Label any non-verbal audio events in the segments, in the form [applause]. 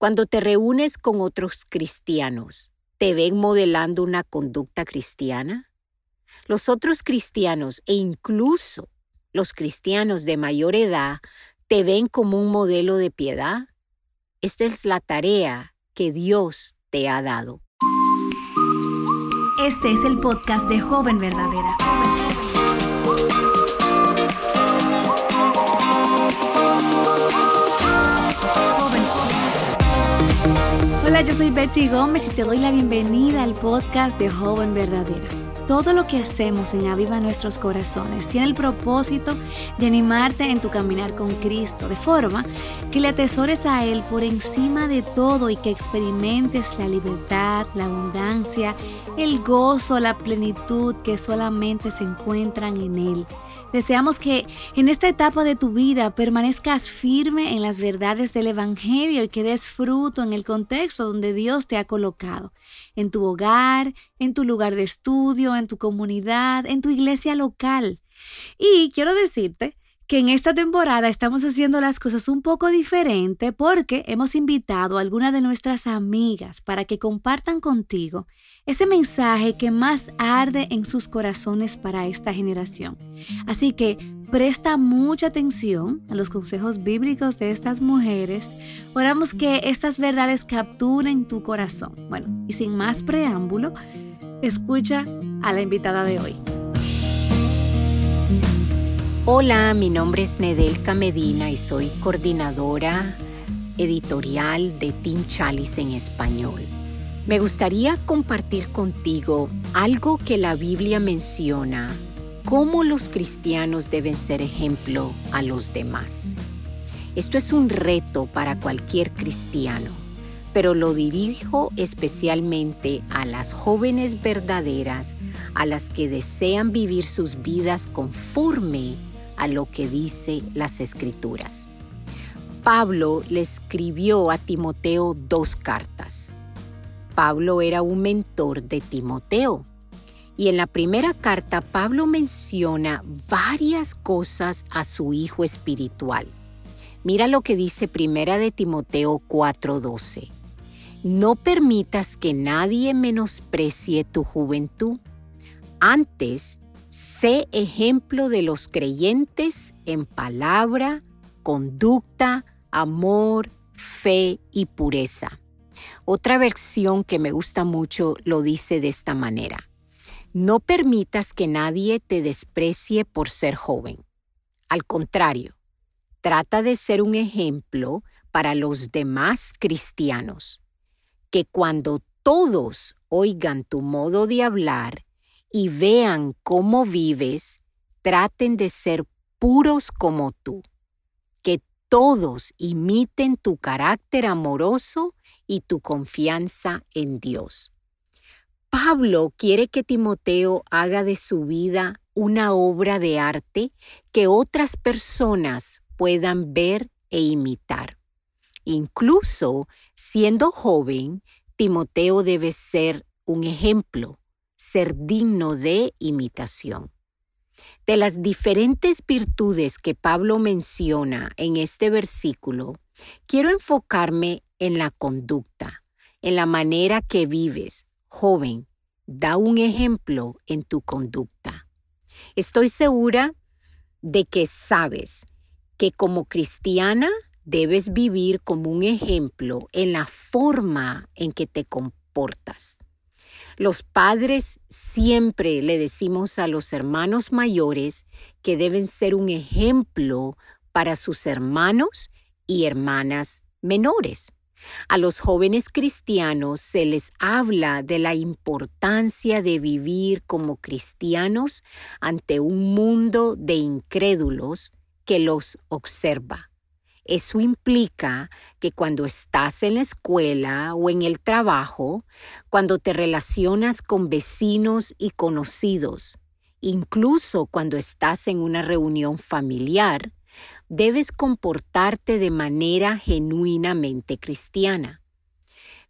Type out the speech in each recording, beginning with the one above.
Cuando te reúnes con otros cristianos, ¿te ven modelando una conducta cristiana? Los otros cristianos e incluso los cristianos de mayor edad te ven como un modelo de piedad. Esta es la tarea que Dios te ha dado. Este es el podcast de Joven Verdadera. Yo soy Betsy Gómez y te doy la bienvenida al podcast de Joven Verdadera. Todo lo que hacemos en Aviva Nuestros Corazones tiene el propósito de animarte en tu caminar con Cristo, de forma que le atesores a Él por encima de todo y que experimentes la libertad, la abundancia, el gozo, la plenitud que solamente se encuentran en Él. Deseamos que en esta etapa de tu vida permanezcas firme en las verdades del Evangelio y que des fruto en el contexto donde Dios te ha colocado, en tu hogar, en tu lugar de estudio, en tu comunidad, en tu iglesia local. Y quiero decirte que en esta temporada estamos haciendo las cosas un poco diferente porque hemos invitado a algunas de nuestras amigas para que compartan contigo ese mensaje que más arde en sus corazones para esta generación. Así que presta mucha atención a los consejos bíblicos de estas mujeres. Oramos que estas verdades capturen tu corazón. Bueno, y sin más preámbulo, escucha a la invitada de hoy. Hola, mi nombre es Nedelka Medina y soy coordinadora editorial de Team Chalice en español. Me gustaría compartir contigo algo que la Biblia menciona, cómo los cristianos deben ser ejemplo a los demás. Esto es un reto para cualquier cristiano, pero lo dirijo especialmente a las jóvenes verdaderas, a las que desean vivir sus vidas conforme a lo que dice las escrituras. Pablo le escribió a Timoteo dos cartas. Pablo era un mentor de Timoteo. Y en la primera carta Pablo menciona varias cosas a su hijo espiritual. Mira lo que dice primera de Timoteo 4:12. No permitas que nadie menosprecie tu juventud. Antes, Sé ejemplo de los creyentes en palabra, conducta, amor, fe y pureza. Otra versión que me gusta mucho lo dice de esta manera. No permitas que nadie te desprecie por ser joven. Al contrario, trata de ser un ejemplo para los demás cristianos. Que cuando todos oigan tu modo de hablar y vean cómo vives, traten de ser puros como tú. Que todos imiten tu carácter amoroso y tu confianza en Dios. Pablo quiere que Timoteo haga de su vida una obra de arte que otras personas puedan ver e imitar. Incluso siendo joven, Timoteo debe ser un ejemplo ser digno de imitación. De las diferentes virtudes que Pablo menciona en este versículo, quiero enfocarme en la conducta, en la manera que vives. Joven, da un ejemplo en tu conducta. Estoy segura de que sabes que como cristiana debes vivir como un ejemplo en la forma en que te comportas. Los padres siempre le decimos a los hermanos mayores que deben ser un ejemplo para sus hermanos y hermanas menores. A los jóvenes cristianos se les habla de la importancia de vivir como cristianos ante un mundo de incrédulos que los observa. Eso implica que cuando estás en la escuela o en el trabajo, cuando te relacionas con vecinos y conocidos, incluso cuando estás en una reunión familiar, debes comportarte de manera genuinamente cristiana.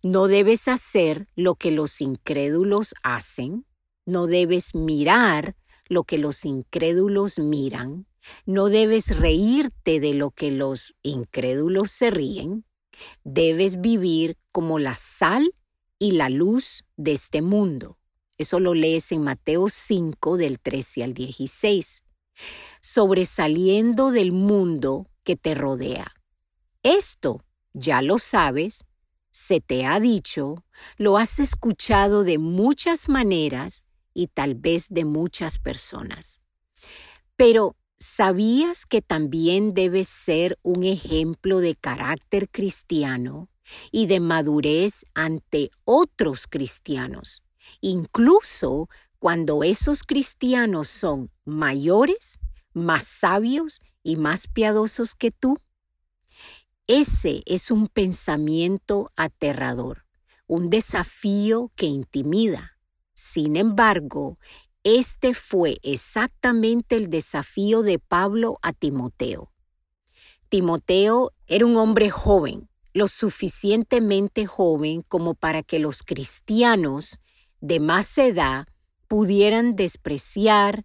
No debes hacer lo que los incrédulos hacen, no debes mirar lo que los incrédulos miran, no debes reírte de lo que los incrédulos se ríen. Debes vivir como la sal y la luz de este mundo. Eso lo lees en Mateo 5 del 13 al 16. Sobresaliendo del mundo que te rodea. Esto, ya lo sabes, se te ha dicho, lo has escuchado de muchas maneras y tal vez de muchas personas. Pero, ¿sabías que también debes ser un ejemplo de carácter cristiano y de madurez ante otros cristianos, incluso cuando esos cristianos son mayores, más sabios y más piadosos que tú? Ese es un pensamiento aterrador, un desafío que intimida. Sin embargo, este fue exactamente el desafío de Pablo a Timoteo. Timoteo era un hombre joven, lo suficientemente joven como para que los cristianos de más edad pudieran despreciar,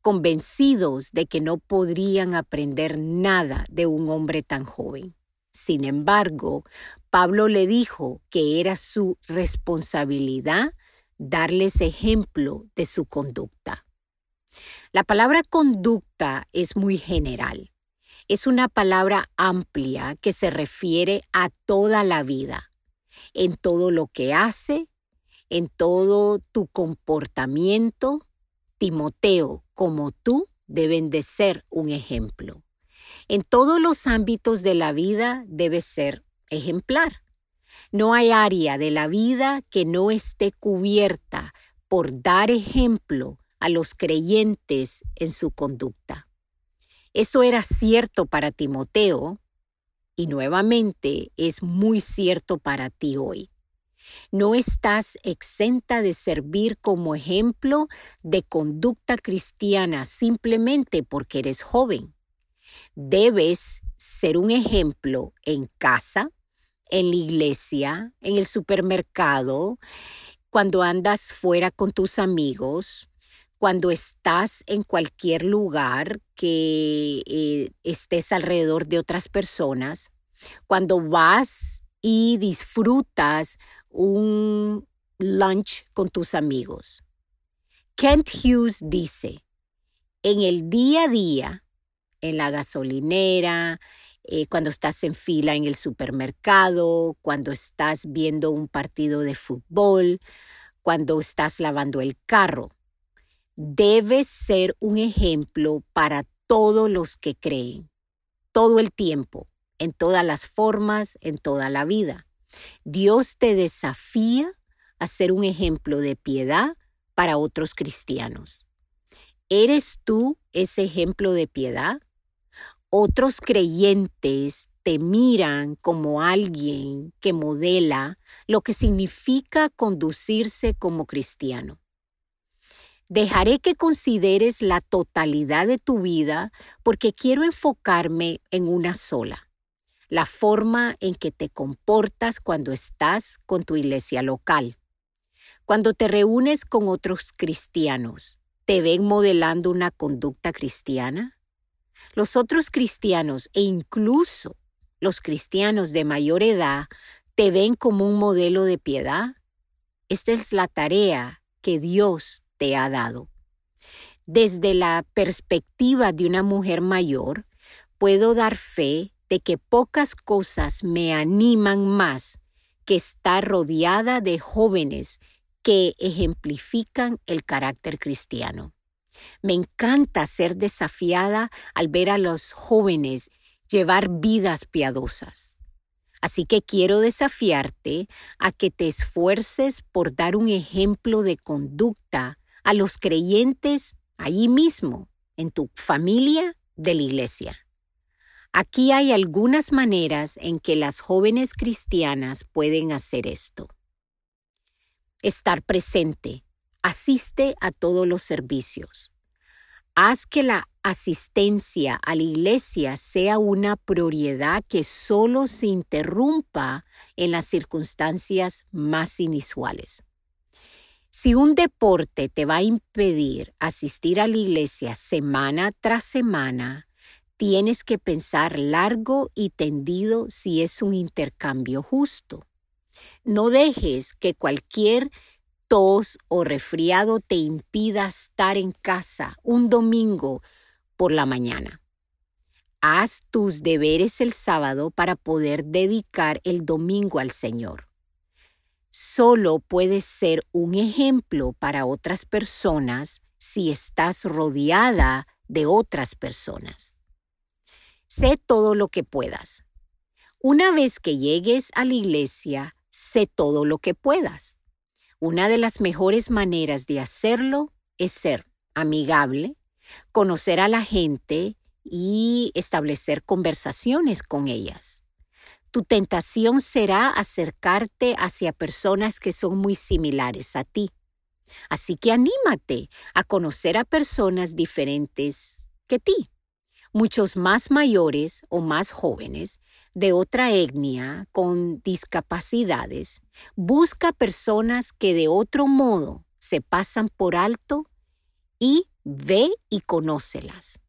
convencidos de que no podrían aprender nada de un hombre tan joven. Sin embargo, Pablo le dijo que era su responsabilidad darles ejemplo de su conducta. La palabra conducta es muy general. Es una palabra amplia que se refiere a toda la vida, en todo lo que hace, en todo tu comportamiento. Timoteo, como tú, deben de ser un ejemplo. En todos los ámbitos de la vida debe ser ejemplar. No hay área de la vida que no esté cubierta por dar ejemplo a los creyentes en su conducta. Eso era cierto para Timoteo y nuevamente es muy cierto para ti hoy. No estás exenta de servir como ejemplo de conducta cristiana simplemente porque eres joven. Debes ser un ejemplo en casa, en la iglesia, en el supermercado, cuando andas fuera con tus amigos, cuando estás en cualquier lugar que eh, estés alrededor de otras personas, cuando vas y disfrutas un lunch con tus amigos. Kent Hughes dice, en el día a día, en la gasolinera, eh, cuando estás en fila en el supermercado, cuando estás viendo un partido de fútbol, cuando estás lavando el carro. Debes ser un ejemplo para todos los que creen, todo el tiempo, en todas las formas, en toda la vida. Dios te desafía a ser un ejemplo de piedad para otros cristianos. ¿Eres tú ese ejemplo de piedad? Otros creyentes te miran como alguien que modela lo que significa conducirse como cristiano. Dejaré que consideres la totalidad de tu vida porque quiero enfocarme en una sola, la forma en que te comportas cuando estás con tu iglesia local. Cuando te reúnes con otros cristianos, ¿te ven modelando una conducta cristiana? Los otros cristianos e incluso los cristianos de mayor edad te ven como un modelo de piedad. Esta es la tarea que Dios te ha dado. Desde la perspectiva de una mujer mayor, puedo dar fe de que pocas cosas me animan más que estar rodeada de jóvenes que ejemplifican el carácter cristiano. Me encanta ser desafiada al ver a los jóvenes llevar vidas piadosas. Así que quiero desafiarte a que te esfuerces por dar un ejemplo de conducta a los creyentes allí mismo, en tu familia de la iglesia. Aquí hay algunas maneras en que las jóvenes cristianas pueden hacer esto. Estar presente, asiste a todos los servicios. Haz que la asistencia a la iglesia sea una prioridad que solo se interrumpa en las circunstancias más inusuales. Si un deporte te va a impedir asistir a la iglesia semana tras semana, tienes que pensar largo y tendido si es un intercambio justo. No dejes que cualquier tos o resfriado te impida estar en casa un domingo por la mañana. Haz tus deberes el sábado para poder dedicar el domingo al Señor. Solo puedes ser un ejemplo para otras personas si estás rodeada de otras personas. Sé todo lo que puedas. Una vez que llegues a la iglesia, sé todo lo que puedas. Una de las mejores maneras de hacerlo es ser amigable, conocer a la gente y establecer conversaciones con ellas. Tu tentación será acercarte hacia personas que son muy similares a ti. Así que anímate a conocer a personas diferentes que ti muchos más mayores o más jóvenes de otra etnia con discapacidades, busca personas que de otro modo se pasan por alto y ve y conócelas.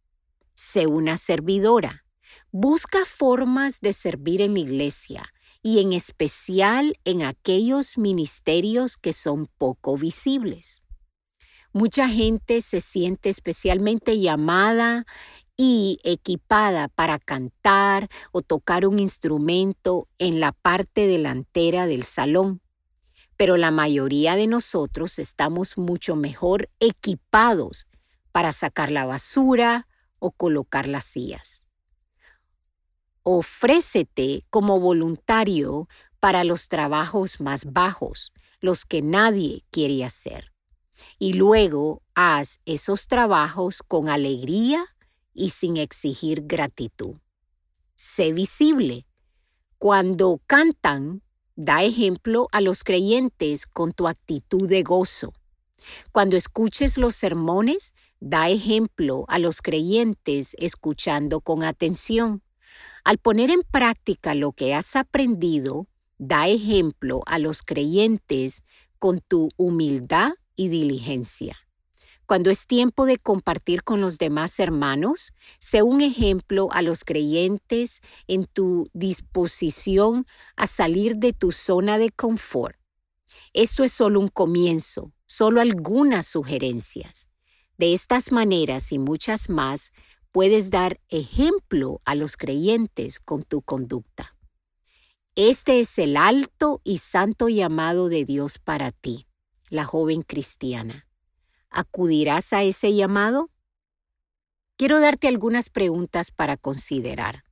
Sé una servidora. Busca formas de servir en la iglesia y en especial en aquellos ministerios que son poco visibles. Mucha gente se siente especialmente llamada y equipada para cantar o tocar un instrumento en la parte delantera del salón. Pero la mayoría de nosotros estamos mucho mejor equipados para sacar la basura o colocar las sillas. Ofrécete como voluntario para los trabajos más bajos, los que nadie quiere hacer. Y luego haz esos trabajos con alegría y sin exigir gratitud. Sé visible. Cuando cantan, da ejemplo a los creyentes con tu actitud de gozo. Cuando escuches los sermones, da ejemplo a los creyentes escuchando con atención. Al poner en práctica lo que has aprendido, da ejemplo a los creyentes con tu humildad y diligencia. Cuando es tiempo de compartir con los demás hermanos, sé un ejemplo a los creyentes en tu disposición a salir de tu zona de confort. Esto es solo un comienzo, solo algunas sugerencias. De estas maneras y muchas más, puedes dar ejemplo a los creyentes con tu conducta. Este es el alto y santo llamado de Dios para ti, la joven cristiana. ¿Acudirás a ese llamado? Quiero darte algunas preguntas para considerar.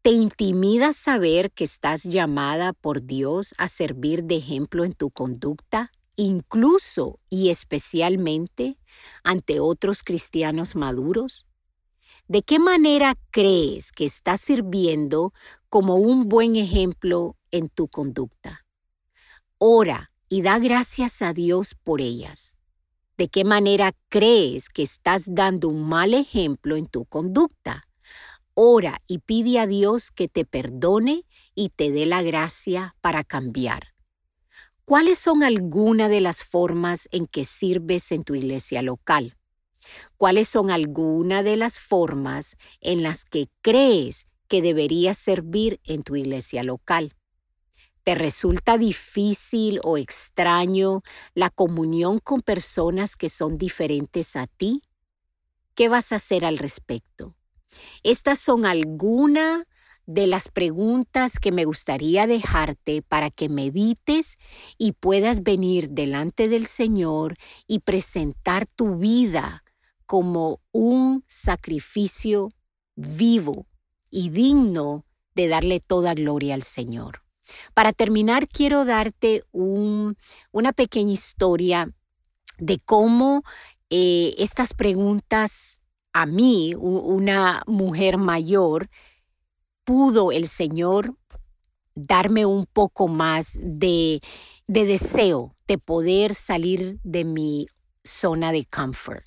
¿Te intimida saber que estás llamada por Dios a servir de ejemplo en tu conducta, incluso y especialmente ante otros cristianos maduros? ¿De qué manera crees que estás sirviendo como un buen ejemplo en tu conducta? Ora y da gracias a Dios por ellas. ¿De qué manera crees que estás dando un mal ejemplo en tu conducta? Ora y pide a Dios que te perdone y te dé la gracia para cambiar. ¿Cuáles son algunas de las formas en que sirves en tu iglesia local? ¿Cuáles son algunas de las formas en las que crees que deberías servir en tu iglesia local? ¿Te resulta difícil o extraño la comunión con personas que son diferentes a ti? ¿Qué vas a hacer al respecto? Estas son algunas de las preguntas que me gustaría dejarte para que medites y puedas venir delante del Señor y presentar tu vida como un sacrificio vivo y digno de darle toda gloria al Señor. Para terminar, quiero darte una pequeña historia de cómo eh, estas preguntas a mí, una mujer mayor, pudo el Señor darme un poco más de, deseo de poder salir de mi zona de confort.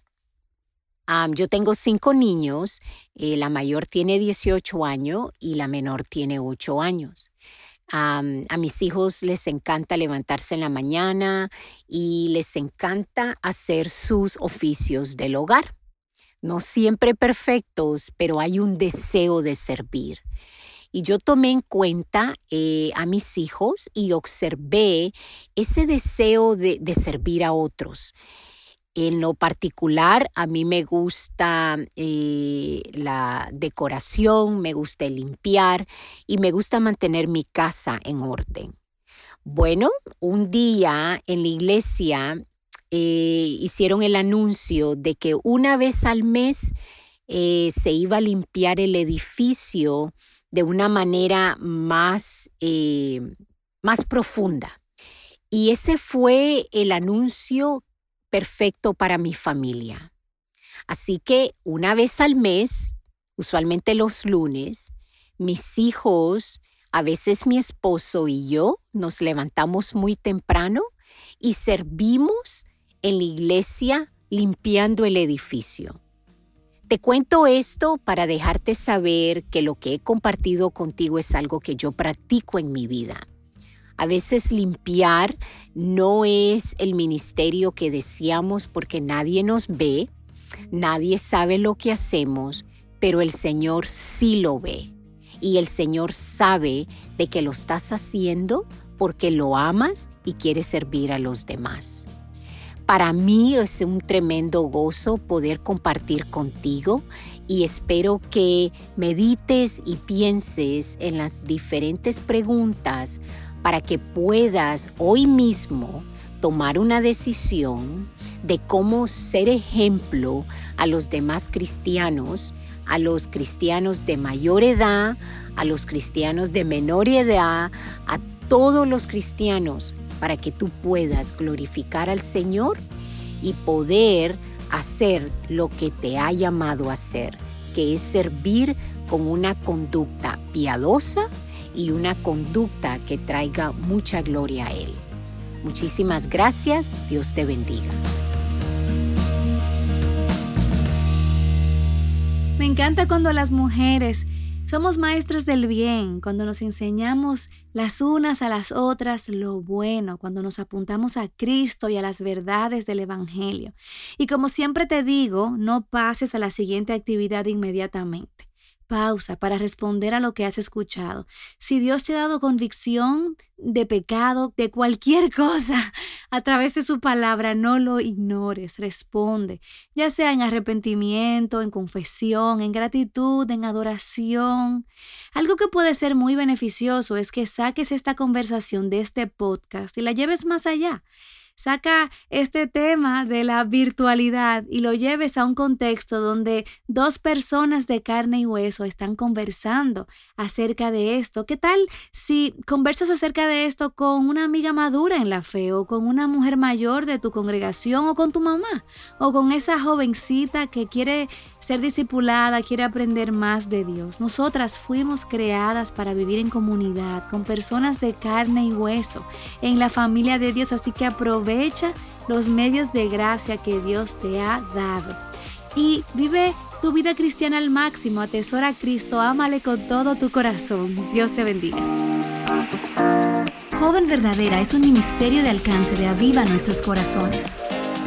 yo tengo cinco niños, eh, la mayor tiene 18 años y la menor tiene 8 años a mis hijos les encanta levantarse en la mañana y les encanta hacer sus oficios del hogar. no siempre perfectos, pero hay un deseo de servir. Y yo tomé en cuenta eh, a mis hijos y observé ese deseo de, servir a otros. En lo particular, a mí me gusta eh, la decoración, me gusta limpiar y me gusta mantener mi casa en orden. Bueno, un día en la iglesia eh, hicieron el anuncio de que una vez al mes se iba a limpiar el edificio de una manera más, eh, más profunda. Y ese fue el anuncio perfecto para mi familia. Así que una vez al mes, usualmente los lunes, mis hijos, a veces mi esposo y yo nos levantamos muy temprano y servimos en la iglesia limpiando el edificio. Te cuento esto para dejarte saber que lo que he compartido contigo es algo que yo practico en mi vida. A veces limpiar no es el ministerio que deseamos porque nadie nos ve, nadie sabe lo que hacemos, pero el Señor sí lo ve. Y el Señor sabe de que lo estás haciendo porque lo amas y quieres servir a los demás. Para mí es un tremendo gozo poder compartir contigo y espero que medites y pienses en las diferentes preguntas para que puedas hoy mismo tomar una decisión de cómo ser ejemplo a los demás cristianos, a los cristianos de mayor edad, a los cristianos de menor edad, a todos los cristianos para que tú puedas glorificar al Señor y poder hacer lo que te ha llamado a hacer, que es servir con una conducta piadosa y una conducta que traiga mucha gloria a Él. Muchísimas gracias, Dios te bendiga. Me encanta cuando las mujeres somos maestros del bien cuando nos enseñamos las unas a las otras lo bueno, cuando nos apuntamos a Cristo y a las verdades del Evangelio. Y como siempre te digo, no pases a la siguiente actividad inmediatamente pausa para responder a lo que has escuchado. Si Dios te ha dado convicción de pecado, de cualquier [laughs] cosa, a través de su palabra, no lo ignores, responde, ya sea en arrepentimiento, en confesión, en gratitud, en adoración. Algo que puede ser muy beneficioso es que saques esta conversación de este podcast y la lleves más allá saca este tema de la virtualidad y lo lleves a un contexto donde dos personas de carne y hueso están conversando acerca de esto. ¿Qué tal si conversas acerca de esto con una amiga madura en la fe o con una mujer mayor de tu congregación o con tu mamá o con esa jovencita que quiere ser discipulada, quiere aprender más de Dios? Nosotras fuimos creadas para vivir en comunidad con personas de carne y hueso en la familia de Dios, así que aprovecha aprovecha los medios de gracia que Dios te ha dado. Y vive tu vida cristiana al máximo, atesora a Cristo, ámale con todo tu corazón. Dios te bendiga. Joven Verdadera es un ministerio de alcance de Aviva Nuestros Corazones.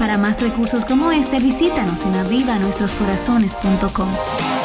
Para más recursos como este, visítanos en avivanuestroscorazones.com.